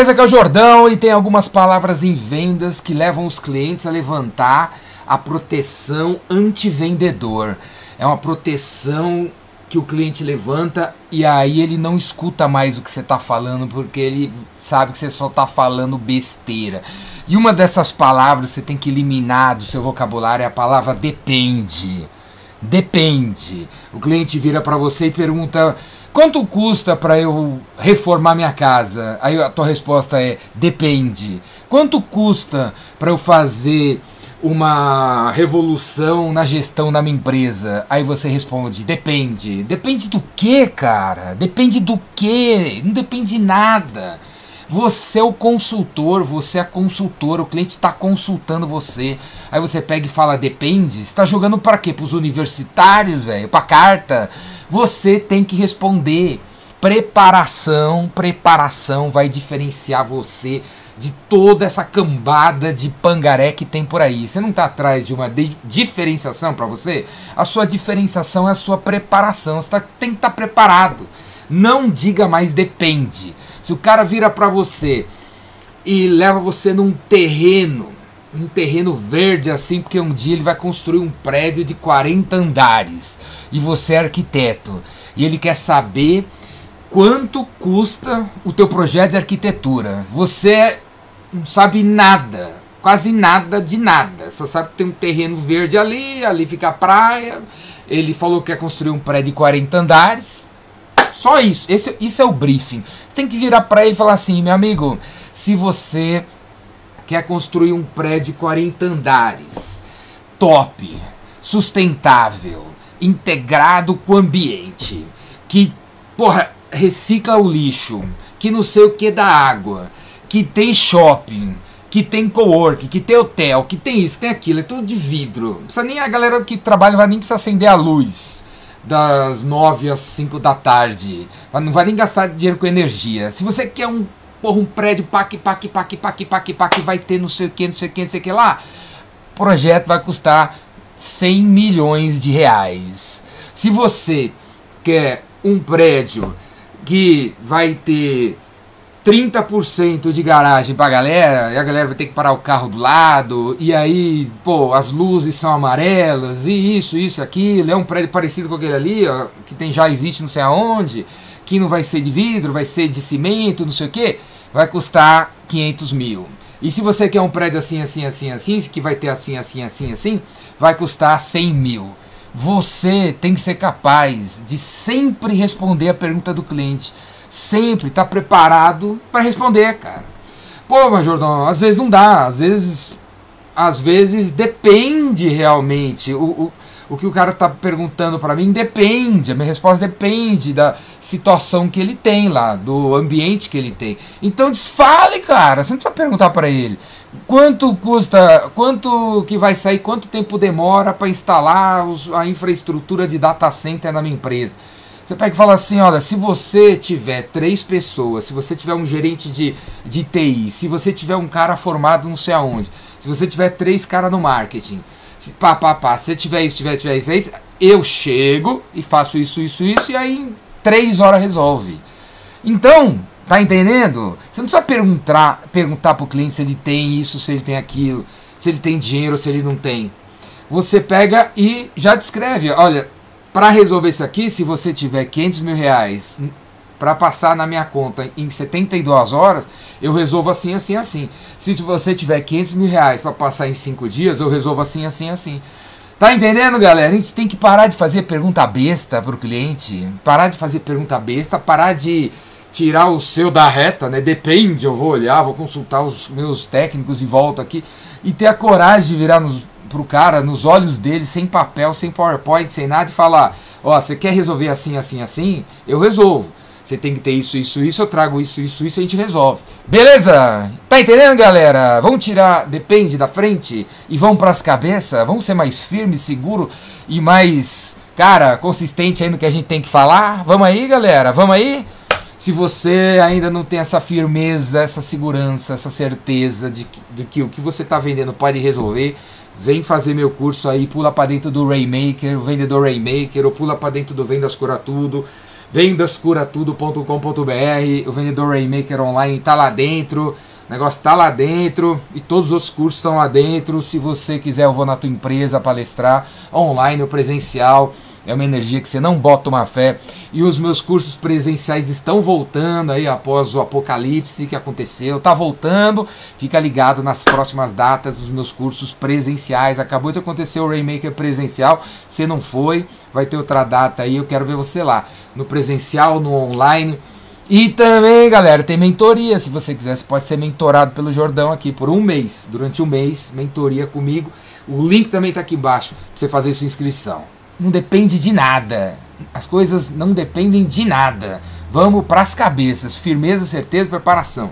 beleza? Aqui é o Jordão e tem algumas palavras em vendas que levam os clientes a levantar a proteção anti-vendedor. É uma proteção que o cliente levanta e aí ele não escuta mais o que você está falando porque ele sabe que você só está falando besteira. E uma dessas palavras que você tem que eliminar do seu vocabulário é a palavra depende. Depende. O cliente vira para você e pergunta: quanto custa para eu reformar minha casa? Aí a tua resposta é: depende. Quanto custa para eu fazer uma revolução na gestão da minha empresa? Aí você responde: depende. Depende do que, cara? Depende do que? Não depende de nada. Você é o consultor, você é a consultora, o cliente está consultando você. Aí você pega e fala, depende. está jogando para quê? Para os universitários, velho? Para carta? Você tem que responder. Preparação, preparação vai diferenciar você de toda essa cambada de pangaré que tem por aí. Você não está atrás de uma de diferenciação para você? A sua diferenciação é a sua preparação. Você tá, tem que estar tá preparado. Não diga mais depende. Se o cara vira para você e leva você num terreno, um terreno verde assim, porque um dia ele vai construir um prédio de 40 andares e você é arquiteto e ele quer saber quanto custa o teu projeto de arquitetura. Você não sabe nada, quase nada de nada. Só sabe que tem um terreno verde ali, ali fica a praia. Ele falou que quer construir um prédio de 40 andares. Só isso. Esse, isso é o briefing. Você tem que virar para ele e falar assim, meu amigo, se você quer construir um prédio de 40 andares, top, sustentável, integrado com o ambiente, que, porra, recicla o lixo, que não sei o que da água, que tem shopping, que tem co-work, que tem hotel, que tem isso, tem aquilo, é tudo de vidro. Não precisa nem a galera que trabalha vai nem precisar acender a luz das 9 às 5 da tarde. Não vai nem gastar dinheiro com energia. Se você quer um, porra, um prédio pac, pac, pac, pac, pac, pac, vai ter não sei o que, não sei o que, não sei o que lá, o projeto vai custar 100 milhões de reais. Se você quer um prédio que vai ter 30% de garagem pra galera, e a galera vai ter que parar o carro do lado, e aí, pô, as luzes são amarelas, e isso, isso, aquilo, é um prédio parecido com aquele ali, ó, que tem, já existe não sei aonde, que não vai ser de vidro, vai ser de cimento, não sei o que, vai custar 500 mil. E se você quer um prédio assim, assim, assim, assim, que vai ter assim, assim, assim, assim, vai custar 100 mil. Você tem que ser capaz de sempre responder a pergunta do cliente sempre estar tá preparado para responder, cara. Pô, mas Jordão, às vezes não dá, às vezes às vezes depende realmente. O, o, o que o cara tá perguntando para mim depende, a minha resposta depende da situação que ele tem lá, do ambiente que ele tem. Então desfale, cara, você não precisa perguntar para ele. Quanto custa, quanto que vai sair, quanto tempo demora para instalar os, a infraestrutura de data center na minha empresa? Você pega e fala assim, olha, se você tiver três pessoas, se você tiver um gerente de, de TI, se você tiver um cara formado não sei aonde, se você tiver três caras no marketing, se, pá, pá, pá, se você tiver isso, tiver, tiver isso, isso, eu chego e faço isso, isso, isso, e aí em três horas resolve. Então, tá entendendo? Você não precisa perguntar, perguntar pro cliente se ele tem isso, se ele tem aquilo, se ele tem dinheiro, se ele não tem. Você pega e já descreve, olha, para resolver isso aqui, se você tiver 500 mil reais para passar na minha conta em 72 horas, eu resolvo assim, assim, assim. Se você tiver 500 mil reais para passar em 5 dias, eu resolvo assim, assim, assim. Tá entendendo, galera? A gente tem que parar de fazer pergunta besta pro cliente, parar de fazer pergunta besta, parar de tirar o seu da reta, né? Depende, eu vou olhar, vou consultar os meus técnicos e volto aqui e ter a coragem de virar nos pro cara, nos olhos dele, sem papel, sem PowerPoint, sem nada, e falar: Ó, oh, você quer resolver assim, assim, assim? Eu resolvo. Você tem que ter isso, isso, isso, eu trago isso, isso, isso, a gente resolve. Beleza? Tá entendendo, galera? Vamos tirar, depende da frente e vamos pras cabeças? Vamos ser mais firme, seguro e mais, cara, consistente aí no que a gente tem que falar? Vamos aí, galera? Vamos aí? Se você ainda não tem essa firmeza, essa segurança, essa certeza de que, de que o que você está vendendo pode resolver, vem fazer meu curso aí, pula para dentro do Raymaker, o vendedor Raymaker, ou pula para dentro do Vendas Cura Tudo, vendascuratudo.com.br, o vendedor Rainmaker Online está lá dentro, o negócio está lá dentro e todos os outros cursos estão lá dentro. Se você quiser, eu vou na tua empresa palestrar, online ou presencial. É uma energia que você não bota uma fé. E os meus cursos presenciais estão voltando aí após o apocalipse que aconteceu. Tá voltando. Fica ligado nas próximas datas dos meus cursos presenciais. Acabou de acontecer o Rainmaker presencial. Se não foi, vai ter outra data aí. Eu quero ver você lá. No presencial, no online. E também, galera, tem mentoria. Se você quiser, você pode ser mentorado pelo Jordão aqui por um mês. Durante um mês, mentoria comigo. O link também está aqui embaixo para você fazer sua inscrição não depende de nada. As coisas não dependem de nada. Vamos para as cabeças, firmeza, certeza, preparação.